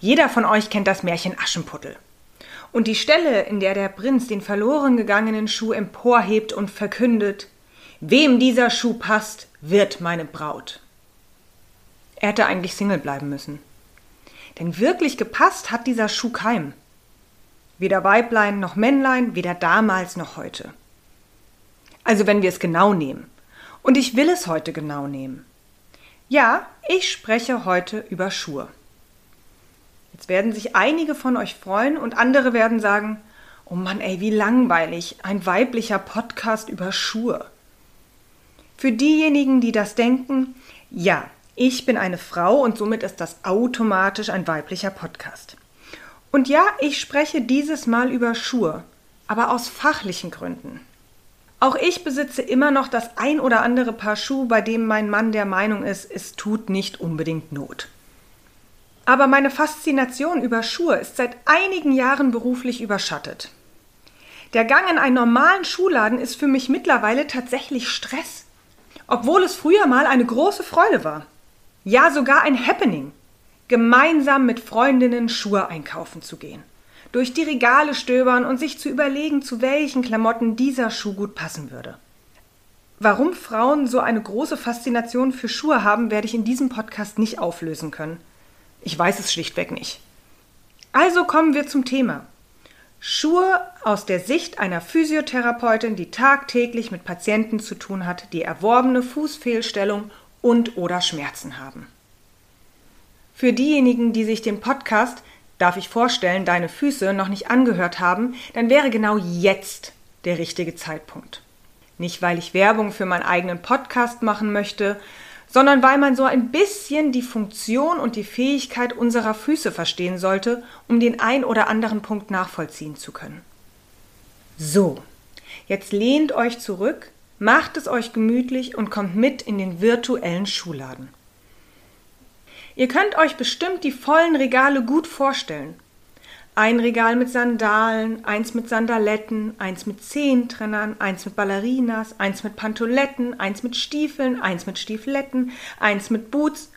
Jeder von euch kennt das Märchen Aschenputtel. Und die Stelle, in der der Prinz den verloren gegangenen Schuh emporhebt und verkündet, Wem dieser Schuh passt, wird meine Braut. Er hätte eigentlich Single bleiben müssen. Denn wirklich gepasst hat dieser Schuh keinem. Weder Weiblein noch Männlein, weder damals noch heute. Also wenn wir es genau nehmen. Und ich will es heute genau nehmen. Ja, ich spreche heute über Schuhe. Jetzt werden sich einige von euch freuen und andere werden sagen, oh Mann, ey, wie langweilig, ein weiblicher Podcast über Schuhe. Für diejenigen, die das denken, ja, ich bin eine Frau und somit ist das automatisch ein weiblicher Podcast. Und ja, ich spreche dieses Mal über Schuhe, aber aus fachlichen Gründen. Auch ich besitze immer noch das ein oder andere Paar Schuhe, bei dem mein Mann der Meinung ist, es tut nicht unbedingt Not. Aber meine Faszination über Schuhe ist seit einigen Jahren beruflich überschattet. Der Gang in einen normalen Schuhladen ist für mich mittlerweile tatsächlich Stress. Obwohl es früher mal eine große Freude war. Ja, sogar ein Happening. Gemeinsam mit Freundinnen Schuhe einkaufen zu gehen. Durch die Regale stöbern und sich zu überlegen, zu welchen Klamotten dieser Schuh gut passen würde. Warum Frauen so eine große Faszination für Schuhe haben, werde ich in diesem Podcast nicht auflösen können. Ich weiß es schlichtweg nicht. Also kommen wir zum Thema. Schuhe aus der Sicht einer Physiotherapeutin, die tagtäglich mit Patienten zu tun hat, die erworbene Fußfehlstellung und oder Schmerzen haben. Für diejenigen, die sich den Podcast, darf ich vorstellen, deine Füße noch nicht angehört haben, dann wäre genau jetzt der richtige Zeitpunkt. Nicht, weil ich Werbung für meinen eigenen Podcast machen möchte, sondern weil man so ein bisschen die Funktion und die Fähigkeit unserer Füße verstehen sollte, um den ein oder anderen Punkt nachvollziehen zu können. So, jetzt lehnt euch zurück, macht es euch gemütlich und kommt mit in den virtuellen Schuhladen. Ihr könnt euch bestimmt die vollen Regale gut vorstellen. Ein Regal mit Sandalen, eins mit Sandaletten, eins mit Zehentrennern, eins mit Ballerinas, eins mit Pantoletten, eins mit Stiefeln, eins mit Stiefeletten, eins mit Boots.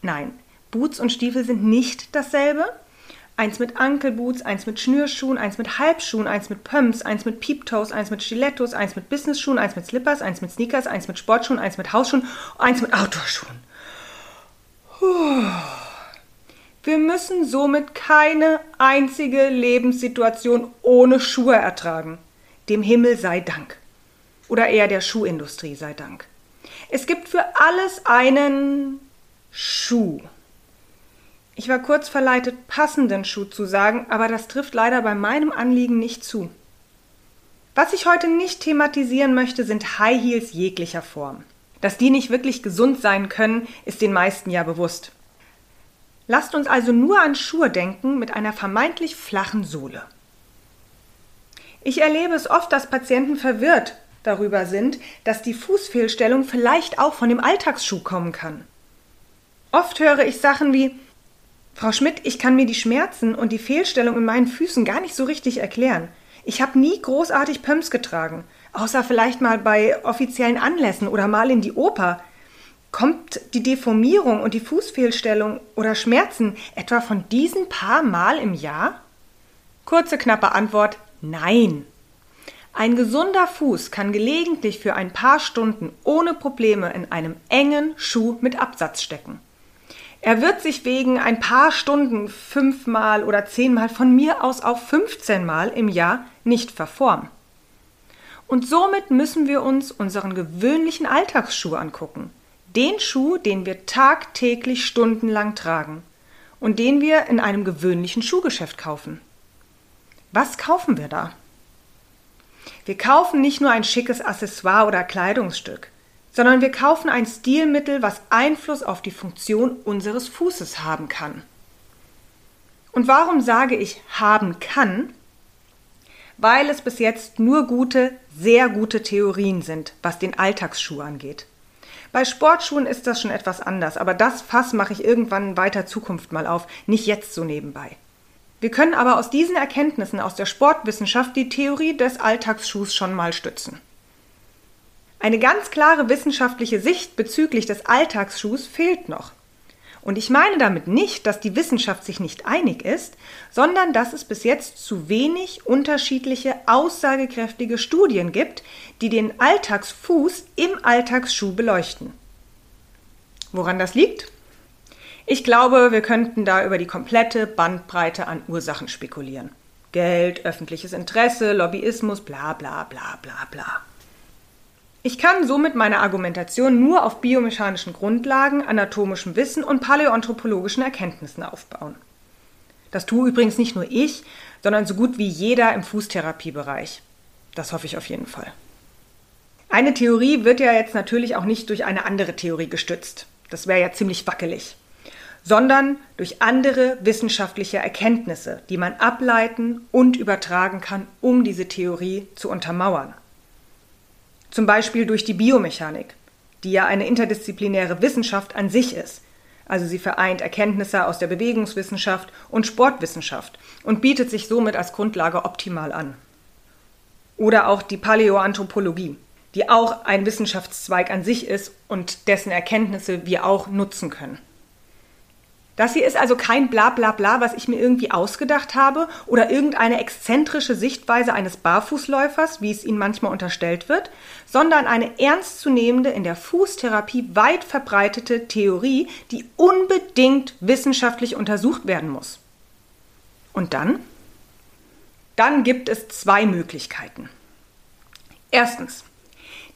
Nein, Boots und Stiefel sind nicht dasselbe. Eins mit Ankelboots, eins mit Schnürschuhen, eins mit Halbschuhen, eins mit Pumps, eins mit Peeptoes, eins mit Stilettos, eins mit Businessschuhen, eins mit Slippers, eins mit Sneakers, eins mit Sportschuhen, eins mit Hausschuhen, eins mit Outdoorschuhen. Puh. Wir müssen somit keine einzige Lebenssituation ohne Schuhe ertragen. Dem Himmel sei Dank. Oder eher der Schuhindustrie sei Dank. Es gibt für alles einen Schuh. Ich war kurz verleitet, passenden Schuh zu sagen, aber das trifft leider bei meinem Anliegen nicht zu. Was ich heute nicht thematisieren möchte, sind High Heels jeglicher Form. Dass die nicht wirklich gesund sein können, ist den meisten ja bewusst. Lasst uns also nur an Schuhe denken mit einer vermeintlich flachen Sohle. Ich erlebe es oft, dass Patienten verwirrt darüber sind, dass die Fußfehlstellung vielleicht auch von dem Alltagsschuh kommen kann. Oft höre ich Sachen wie Frau Schmidt, ich kann mir die Schmerzen und die Fehlstellung in meinen Füßen gar nicht so richtig erklären. Ich habe nie großartig Pumps getragen, außer vielleicht mal bei offiziellen Anlässen oder mal in die Oper. Kommt die Deformierung und die Fußfehlstellung oder Schmerzen etwa von diesen paar Mal im Jahr? Kurze, knappe Antwort Nein. Ein gesunder Fuß kann gelegentlich für ein paar Stunden ohne Probleme in einem engen Schuh mit Absatz stecken. Er wird sich wegen ein paar Stunden fünfmal oder zehnmal von mir aus auch 15 Mal im Jahr nicht verformen. Und somit müssen wir uns unseren gewöhnlichen Alltagsschuh angucken. Den Schuh, den wir tagtäglich stundenlang tragen und den wir in einem gewöhnlichen Schuhgeschäft kaufen. Was kaufen wir da? Wir kaufen nicht nur ein schickes Accessoire oder Kleidungsstück, sondern wir kaufen ein Stilmittel, was Einfluss auf die Funktion unseres Fußes haben kann. Und warum sage ich haben kann? Weil es bis jetzt nur gute, sehr gute Theorien sind, was den Alltagsschuh angeht. Bei Sportschuhen ist das schon etwas anders, aber das Fass mache ich irgendwann weiter Zukunft mal auf, nicht jetzt so nebenbei. Wir können aber aus diesen Erkenntnissen aus der Sportwissenschaft die Theorie des Alltagsschuhs schon mal stützen. Eine ganz klare wissenschaftliche Sicht bezüglich des Alltagsschuhs fehlt noch. Und ich meine damit nicht, dass die Wissenschaft sich nicht einig ist, sondern dass es bis jetzt zu wenig unterschiedliche, aussagekräftige Studien gibt, die den Alltagsfuß im Alltagsschuh beleuchten. Woran das liegt? Ich glaube, wir könnten da über die komplette Bandbreite an Ursachen spekulieren. Geld, öffentliches Interesse, Lobbyismus, bla bla bla bla bla. Ich kann somit meine Argumentation nur auf biomechanischen Grundlagen, anatomischem Wissen und paläoanthropologischen Erkenntnissen aufbauen. Das tue übrigens nicht nur ich, sondern so gut wie jeder im Fußtherapiebereich. Das hoffe ich auf jeden Fall. Eine Theorie wird ja jetzt natürlich auch nicht durch eine andere Theorie gestützt. Das wäre ja ziemlich wackelig. Sondern durch andere wissenschaftliche Erkenntnisse, die man ableiten und übertragen kann, um diese Theorie zu untermauern. Zum Beispiel durch die Biomechanik, die ja eine interdisziplinäre Wissenschaft an sich ist. Also sie vereint Erkenntnisse aus der Bewegungswissenschaft und Sportwissenschaft und bietet sich somit als Grundlage optimal an. Oder auch die Paläoanthropologie, die auch ein Wissenschaftszweig an sich ist und dessen Erkenntnisse wir auch nutzen können. Das hier ist also kein Blablabla, was ich mir irgendwie ausgedacht habe oder irgendeine exzentrische Sichtweise eines Barfußläufers, wie es ihnen manchmal unterstellt wird, sondern eine ernstzunehmende, in der Fußtherapie weit verbreitete Theorie, die unbedingt wissenschaftlich untersucht werden muss. Und dann? Dann gibt es zwei Möglichkeiten. Erstens,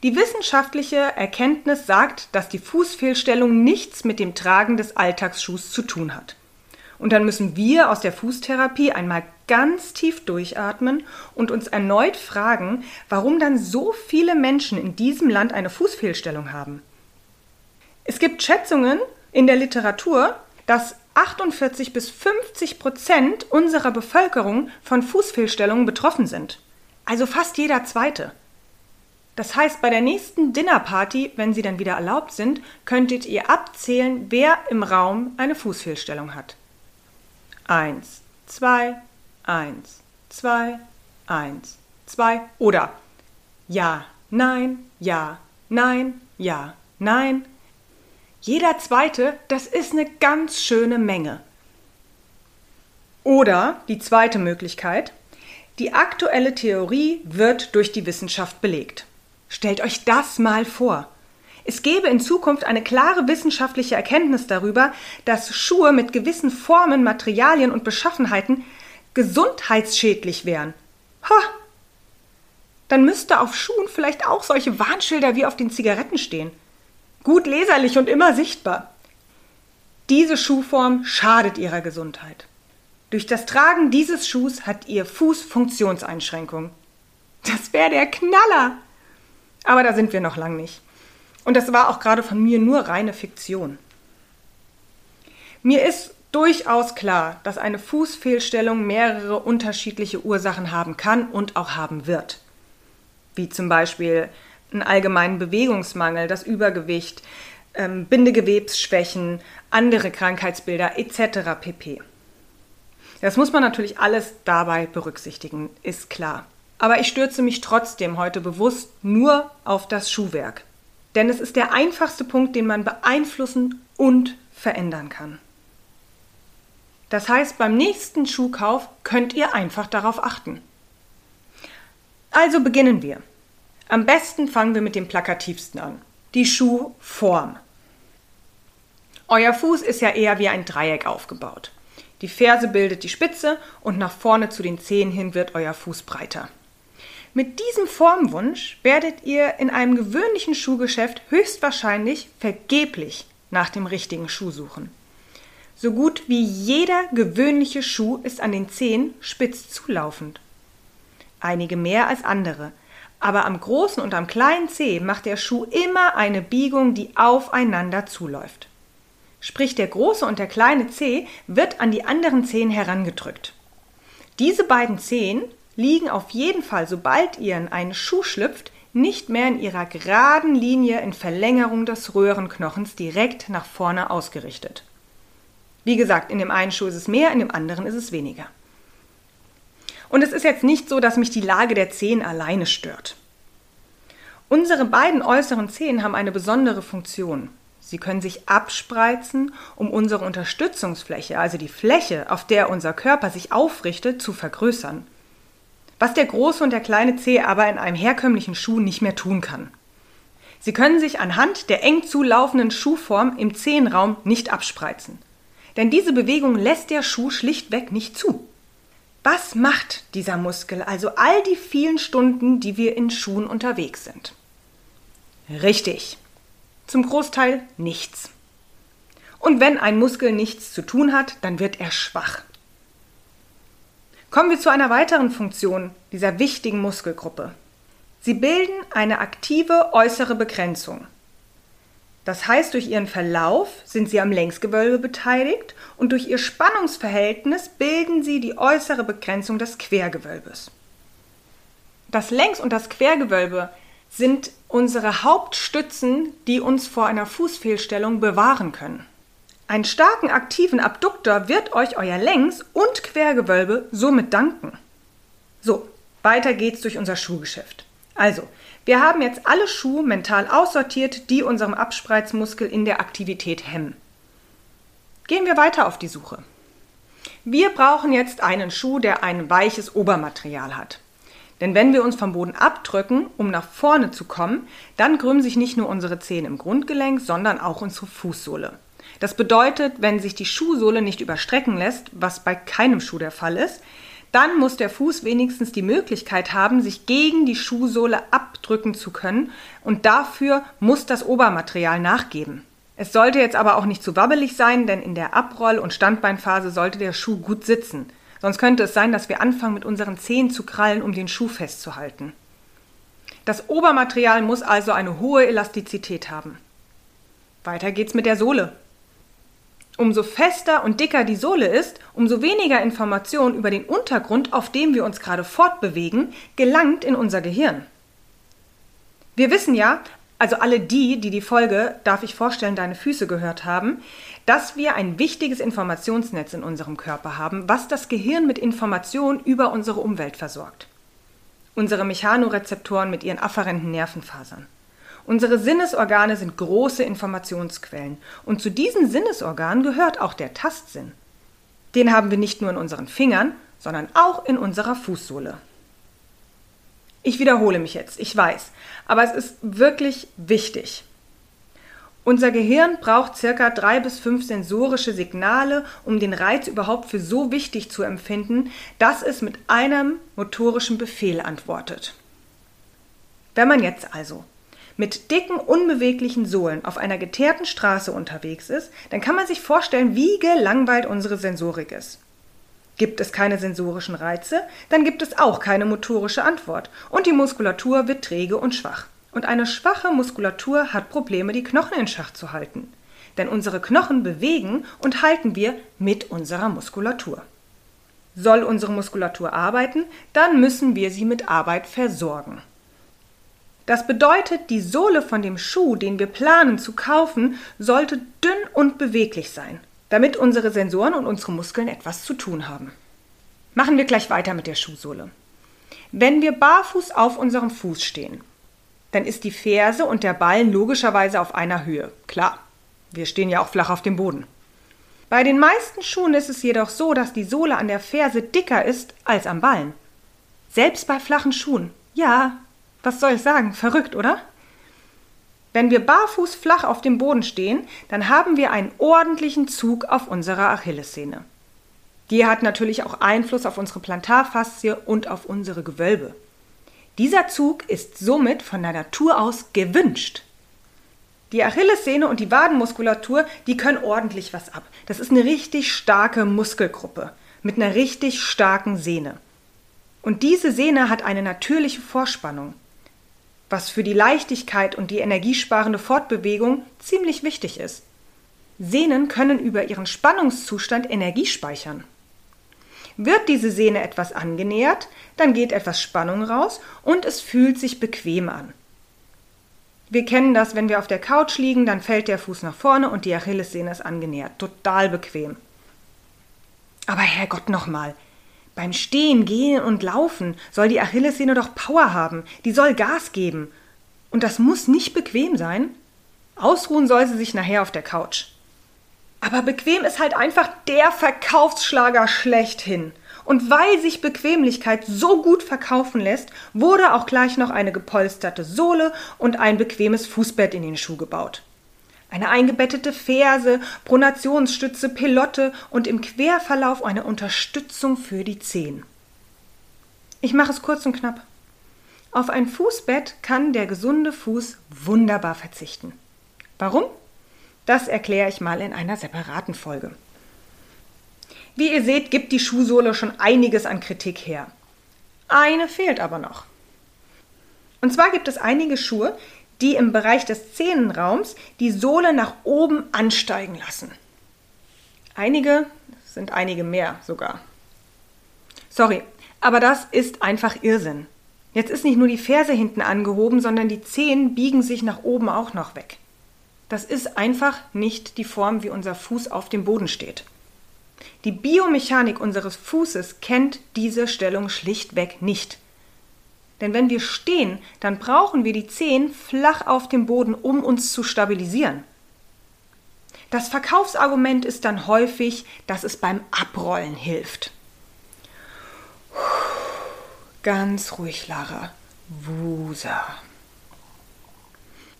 die wissenschaftliche Erkenntnis sagt, dass die Fußfehlstellung nichts mit dem Tragen des Alltagsschuhs zu tun hat. Und dann müssen wir aus der Fußtherapie einmal ganz tief durchatmen und uns erneut fragen, warum dann so viele Menschen in diesem Land eine Fußfehlstellung haben. Es gibt Schätzungen in der Literatur, dass 48 bis 50 Prozent unserer Bevölkerung von Fußfehlstellungen betroffen sind. Also fast jeder zweite. Das heißt, bei der nächsten Dinnerparty, wenn sie dann wieder erlaubt sind, könntet ihr abzählen, wer im Raum eine Fußfehlstellung hat. Eins, zwei, eins, zwei, eins, zwei oder ja, nein, ja, nein, ja, nein. Jeder zweite, das ist eine ganz schöne Menge. Oder die zweite Möglichkeit, die aktuelle Theorie wird durch die Wissenschaft belegt. Stellt euch das mal vor. Es gäbe in Zukunft eine klare wissenschaftliche Erkenntnis darüber, dass Schuhe mit gewissen Formen, Materialien und Beschaffenheiten gesundheitsschädlich wären. Ha! Dann müsste auf Schuhen vielleicht auch solche Warnschilder wie auf den Zigaretten stehen. Gut leserlich und immer sichtbar. Diese Schuhform schadet ihrer Gesundheit. Durch das Tragen dieses Schuhs hat ihr Fuß Funktionseinschränkungen. Das wäre der Knaller! Aber da sind wir noch lang nicht. Und das war auch gerade von mir nur reine Fiktion. Mir ist durchaus klar, dass eine Fußfehlstellung mehrere unterschiedliche Ursachen haben kann und auch haben wird. Wie zum Beispiel einen allgemeinen Bewegungsmangel, das Übergewicht, ähm, Bindegewebsschwächen, andere Krankheitsbilder etc. pp. Das muss man natürlich alles dabei berücksichtigen, ist klar. Aber ich stürze mich trotzdem heute bewusst nur auf das Schuhwerk. Denn es ist der einfachste Punkt, den man beeinflussen und verändern kann. Das heißt, beim nächsten Schuhkauf könnt ihr einfach darauf achten. Also beginnen wir. Am besten fangen wir mit dem plakativsten an. Die Schuhform. Euer Fuß ist ja eher wie ein Dreieck aufgebaut. Die Ferse bildet die Spitze und nach vorne zu den Zehen hin wird euer Fuß breiter. Mit diesem Formwunsch werdet ihr in einem gewöhnlichen Schuhgeschäft höchstwahrscheinlich vergeblich nach dem richtigen Schuh suchen. So gut wie jeder gewöhnliche Schuh ist an den Zehen spitz zulaufend. Einige mehr als andere, aber am großen und am kleinen Zeh macht der Schuh immer eine Biegung, die aufeinander zuläuft. Sprich, der große und der kleine Zeh wird an die anderen Zehen herangedrückt. Diese beiden Zehen liegen auf jeden Fall, sobald ihr in einen Schuh schlüpft, nicht mehr in ihrer geraden Linie in Verlängerung des Röhrenknochens direkt nach vorne ausgerichtet. Wie gesagt, in dem einen Schuh ist es mehr, in dem anderen ist es weniger. Und es ist jetzt nicht so, dass mich die Lage der Zehen alleine stört. Unsere beiden äußeren Zehen haben eine besondere Funktion. Sie können sich abspreizen, um unsere Unterstützungsfläche, also die Fläche, auf der unser Körper sich aufrichtet, zu vergrößern. Was der große und der kleine Zeh aber in einem herkömmlichen Schuh nicht mehr tun kann. Sie können sich anhand der eng zulaufenden Schuhform im Zehenraum nicht abspreizen. Denn diese Bewegung lässt der Schuh schlichtweg nicht zu. Was macht dieser Muskel also all die vielen Stunden, die wir in Schuhen unterwegs sind? Richtig. Zum Großteil nichts. Und wenn ein Muskel nichts zu tun hat, dann wird er schwach. Kommen wir zu einer weiteren Funktion dieser wichtigen Muskelgruppe. Sie bilden eine aktive äußere Begrenzung. Das heißt, durch ihren Verlauf sind sie am Längsgewölbe beteiligt und durch ihr Spannungsverhältnis bilden sie die äußere Begrenzung des Quergewölbes. Das Längs- und das Quergewölbe sind unsere Hauptstützen, die uns vor einer Fußfehlstellung bewahren können. Einen starken aktiven Abduktor wird euch euer Längs- und Quergewölbe somit danken. So, weiter geht's durch unser Schuhgeschäft. Also, wir haben jetzt alle Schuhe mental aussortiert, die unserem Abspreizmuskel in der Aktivität hemmen. Gehen wir weiter auf die Suche. Wir brauchen jetzt einen Schuh, der ein weiches Obermaterial hat. Denn wenn wir uns vom Boden abdrücken, um nach vorne zu kommen, dann krümmen sich nicht nur unsere Zehen im Grundgelenk, sondern auch unsere Fußsohle. Das bedeutet, wenn sich die Schuhsohle nicht überstrecken lässt, was bei keinem Schuh der Fall ist, dann muss der Fuß wenigstens die Möglichkeit haben, sich gegen die Schuhsohle abdrücken zu können und dafür muss das Obermaterial nachgeben. Es sollte jetzt aber auch nicht zu wabbelig sein, denn in der Abroll- und Standbeinphase sollte der Schuh gut sitzen. Sonst könnte es sein, dass wir anfangen, mit unseren Zehen zu krallen, um den Schuh festzuhalten. Das Obermaterial muss also eine hohe Elastizität haben. Weiter geht's mit der Sohle. Umso fester und dicker die Sohle ist, umso weniger Information über den Untergrund, auf dem wir uns gerade fortbewegen, gelangt in unser Gehirn. Wir wissen ja, also alle die, die die Folge Darf ich vorstellen, deine Füße gehört haben, dass wir ein wichtiges Informationsnetz in unserem Körper haben, was das Gehirn mit Informationen über unsere Umwelt versorgt. Unsere Mechanorezeptoren mit ihren afferenten Nervenfasern. Unsere Sinnesorgane sind große Informationsquellen und zu diesen Sinnesorganen gehört auch der Tastsinn. Den haben wir nicht nur in unseren Fingern, sondern auch in unserer Fußsohle. Ich wiederhole mich jetzt, ich weiß, aber es ist wirklich wichtig. Unser Gehirn braucht circa drei bis fünf sensorische Signale, um den Reiz überhaupt für so wichtig zu empfinden, dass es mit einem motorischen Befehl antwortet. Wenn man jetzt also mit dicken, unbeweglichen Sohlen auf einer geteerten Straße unterwegs ist, dann kann man sich vorstellen, wie gelangweilt unsere Sensorik ist. Gibt es keine sensorischen Reize, dann gibt es auch keine motorische Antwort und die Muskulatur wird träge und schwach. Und eine schwache Muskulatur hat Probleme, die Knochen in Schach zu halten. Denn unsere Knochen bewegen und halten wir mit unserer Muskulatur. Soll unsere Muskulatur arbeiten, dann müssen wir sie mit Arbeit versorgen. Das bedeutet, die Sohle von dem Schuh, den wir planen zu kaufen, sollte dünn und beweglich sein damit unsere Sensoren und unsere Muskeln etwas zu tun haben. Machen wir gleich weiter mit der Schuhsohle. Wenn wir barfuß auf unserem Fuß stehen, dann ist die Ferse und der Ballen logischerweise auf einer Höhe. Klar, wir stehen ja auch flach auf dem Boden. Bei den meisten Schuhen ist es jedoch so, dass die Sohle an der Ferse dicker ist als am Ballen. Selbst bei flachen Schuhen. Ja, was soll ich sagen? Verrückt, oder? Wenn wir barfuß flach auf dem Boden stehen, dann haben wir einen ordentlichen Zug auf unserer Achillessehne. Die hat natürlich auch Einfluss auf unsere Plantarfaszie und auf unsere Gewölbe. Dieser Zug ist somit von der Natur aus gewünscht. Die Achillessehne und die Wadenmuskulatur, die können ordentlich was ab. Das ist eine richtig starke Muskelgruppe mit einer richtig starken Sehne. Und diese Sehne hat eine natürliche Vorspannung was für die Leichtigkeit und die energiesparende Fortbewegung ziemlich wichtig ist. Sehnen können über ihren Spannungszustand Energie speichern. Wird diese Sehne etwas angenähert, dann geht etwas Spannung raus und es fühlt sich bequem an. Wir kennen das, wenn wir auf der Couch liegen, dann fällt der Fuß nach vorne und die Achillessehne ist angenähert. Total bequem. Aber Herrgott nochmal, beim Stehen, Gehen und Laufen soll die Achillessehne doch Power haben, die soll Gas geben. Und das muss nicht bequem sein. Ausruhen soll sie sich nachher auf der Couch. Aber bequem ist halt einfach der Verkaufsschlager schlechthin. Und weil sich Bequemlichkeit so gut verkaufen lässt, wurde auch gleich noch eine gepolsterte Sohle und ein bequemes Fußbett in den Schuh gebaut. Eine eingebettete Ferse, Pronationsstütze, Pelotte und im Querverlauf eine Unterstützung für die Zehen. Ich mache es kurz und knapp. Auf ein Fußbett kann der gesunde Fuß wunderbar verzichten. Warum? Das erkläre ich mal in einer separaten Folge. Wie ihr seht, gibt die Schuhsohle schon einiges an Kritik her. Eine fehlt aber noch. Und zwar gibt es einige Schuhe, die im Bereich des Zehenraums die Sohle nach oben ansteigen lassen. Einige sind einige mehr sogar. Sorry, aber das ist einfach Irrsinn. Jetzt ist nicht nur die Ferse hinten angehoben, sondern die Zehen biegen sich nach oben auch noch weg. Das ist einfach nicht die Form, wie unser Fuß auf dem Boden steht. Die Biomechanik unseres Fußes kennt diese Stellung schlichtweg nicht. Denn wenn wir stehen, dann brauchen wir die Zehen flach auf dem Boden, um uns zu stabilisieren. Das Verkaufsargument ist dann häufig, dass es beim Abrollen hilft. Ganz ruhig, Lara. Wusa.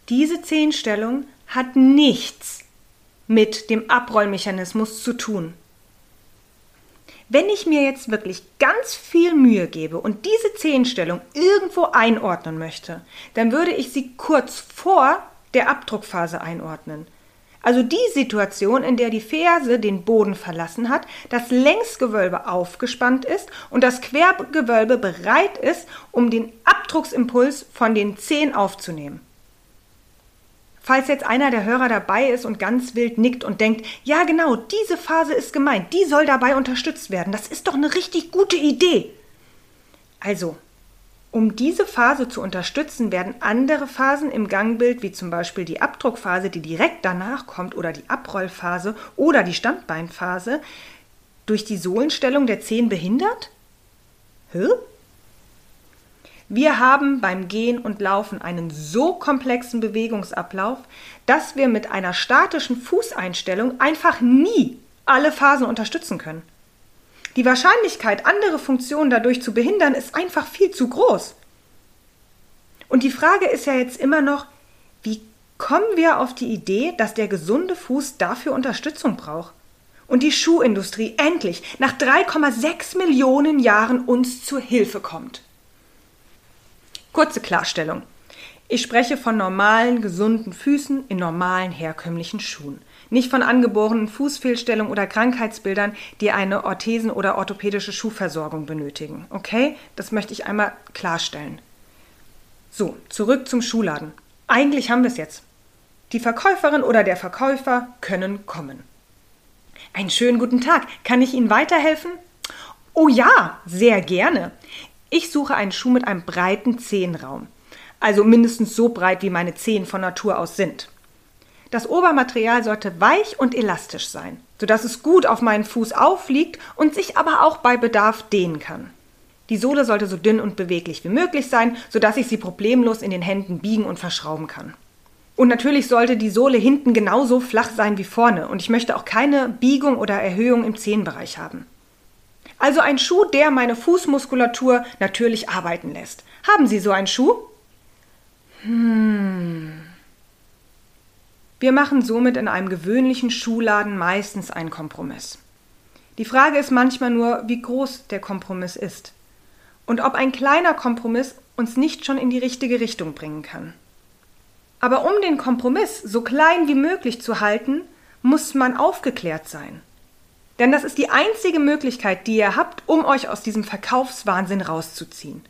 Diese Zehenstellung hat nichts mit dem Abrollmechanismus zu tun. Wenn ich mir jetzt wirklich ganz viel Mühe gebe und diese Zehenstellung irgendwo einordnen möchte, dann würde ich sie kurz vor der Abdruckphase einordnen. Also die Situation, in der die Ferse den Boden verlassen hat, das Längsgewölbe aufgespannt ist und das Quergewölbe bereit ist, um den Abdrucksimpuls von den Zehen aufzunehmen. Falls jetzt einer der Hörer dabei ist und ganz wild nickt und denkt, ja genau, diese Phase ist gemeint, die soll dabei unterstützt werden, das ist doch eine richtig gute Idee. Also, um diese Phase zu unterstützen, werden andere Phasen im Gangbild, wie zum Beispiel die Abdruckphase, die direkt danach kommt, oder die Abrollphase oder die Standbeinphase, durch die Sohlenstellung der Zehen behindert? Hä? Wir haben beim Gehen und Laufen einen so komplexen Bewegungsablauf, dass wir mit einer statischen Fußeinstellung einfach nie alle Phasen unterstützen können. Die Wahrscheinlichkeit, andere Funktionen dadurch zu behindern, ist einfach viel zu groß. Und die Frage ist ja jetzt immer noch, wie kommen wir auf die Idee, dass der gesunde Fuß dafür Unterstützung braucht? Und die Schuhindustrie endlich nach 3,6 Millionen Jahren uns zur Hilfe kommt. Kurze Klarstellung. Ich spreche von normalen, gesunden Füßen in normalen, herkömmlichen Schuhen. Nicht von angeborenen Fußfehlstellungen oder Krankheitsbildern, die eine Orthesen- oder orthopädische Schuhversorgung benötigen. Okay? Das möchte ich einmal klarstellen. So, zurück zum Schuhladen. Eigentlich haben wir es jetzt. Die Verkäuferin oder der Verkäufer können kommen. Einen schönen guten Tag. Kann ich Ihnen weiterhelfen? Oh ja, sehr gerne. Ich suche einen Schuh mit einem breiten Zehenraum, also mindestens so breit, wie meine Zehen von Natur aus sind. Das Obermaterial sollte weich und elastisch sein, sodass es gut auf meinen Fuß aufliegt und sich aber auch bei Bedarf dehnen kann. Die Sohle sollte so dünn und beweglich wie möglich sein, sodass ich sie problemlos in den Händen biegen und verschrauben kann. Und natürlich sollte die Sohle hinten genauso flach sein wie vorne und ich möchte auch keine Biegung oder Erhöhung im Zehenbereich haben. Also ein Schuh, der meine Fußmuskulatur natürlich arbeiten lässt. Haben Sie so einen Schuh? Hm. Wir machen somit in einem gewöhnlichen Schuhladen meistens einen Kompromiss. Die Frage ist manchmal nur, wie groß der Kompromiss ist und ob ein kleiner Kompromiss uns nicht schon in die richtige Richtung bringen kann. Aber um den Kompromiss so klein wie möglich zu halten, muss man aufgeklärt sein. Denn das ist die einzige Möglichkeit, die ihr habt, um euch aus diesem Verkaufswahnsinn rauszuziehen.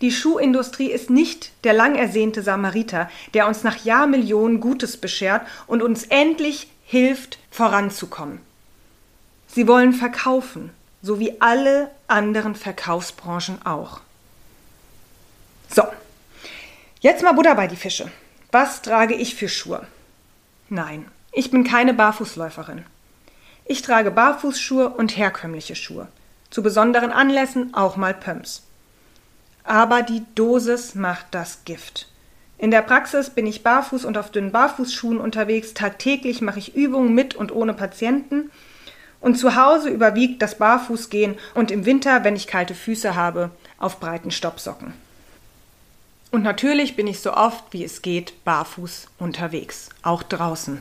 Die Schuhindustrie ist nicht der lang ersehnte Samariter, der uns nach Jahrmillionen Gutes beschert und uns endlich hilft, voranzukommen. Sie wollen verkaufen, so wie alle anderen Verkaufsbranchen auch. So, jetzt mal Butter bei die Fische. Was trage ich für Schuhe? Nein, ich bin keine Barfußläuferin. Ich trage Barfußschuhe und herkömmliche Schuhe. Zu besonderen Anlässen auch mal Pumps. Aber die Dosis macht das Gift. In der Praxis bin ich barfuß und auf dünnen Barfußschuhen unterwegs. Tagtäglich mache ich Übungen mit und ohne Patienten. Und zu Hause überwiegt das Barfußgehen und im Winter, wenn ich kalte Füße habe, auf breiten Stoppsocken. Und natürlich bin ich so oft wie es geht barfuß unterwegs, auch draußen.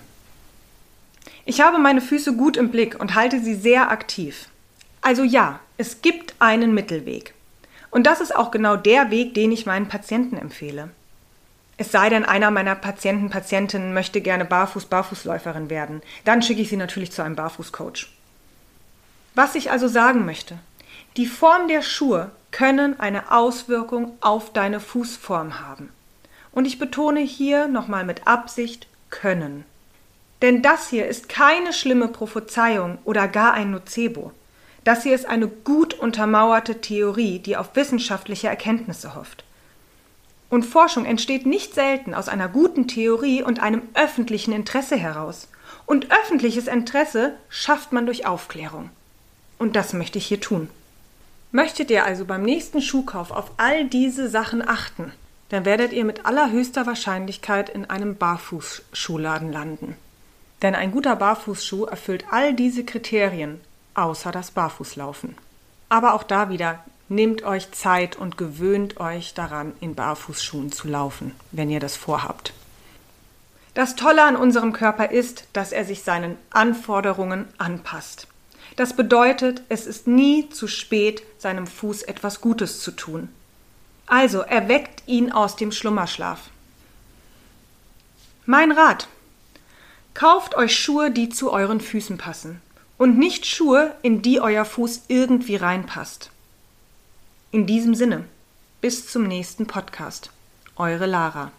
Ich habe meine Füße gut im Blick und halte sie sehr aktiv. Also ja, es gibt einen Mittelweg. Und das ist auch genau der Weg, den ich meinen Patienten empfehle. Es sei denn, einer meiner Patienten, Patientinnen möchte gerne Barfuß, Barfußläuferin werden. Dann schicke ich sie natürlich zu einem Barfußcoach. Was ich also sagen möchte, die Form der Schuhe können eine Auswirkung auf deine Fußform haben. Und ich betone hier nochmal mit Absicht können. Denn das hier ist keine schlimme Prophezeiung oder gar ein Nocebo. Das hier ist eine gut untermauerte Theorie, die auf wissenschaftliche Erkenntnisse hofft. Und Forschung entsteht nicht selten aus einer guten Theorie und einem öffentlichen Interesse heraus. Und öffentliches Interesse schafft man durch Aufklärung. Und das möchte ich hier tun. Möchtet ihr also beim nächsten Schuhkauf auf all diese Sachen achten, dann werdet ihr mit allerhöchster Wahrscheinlichkeit in einem Barfußschuhladen landen. Denn ein guter Barfußschuh erfüllt all diese Kriterien, außer das Barfußlaufen. Aber auch da wieder, nehmt euch Zeit und gewöhnt euch daran, in Barfußschuhen zu laufen, wenn ihr das vorhabt. Das Tolle an unserem Körper ist, dass er sich seinen Anforderungen anpasst. Das bedeutet, es ist nie zu spät, seinem Fuß etwas Gutes zu tun. Also erweckt ihn aus dem Schlummerschlaf. Mein Rat. Kauft euch Schuhe, die zu euren Füßen passen und nicht Schuhe, in die euer Fuß irgendwie reinpasst. In diesem Sinne, bis zum nächsten Podcast. Eure Lara.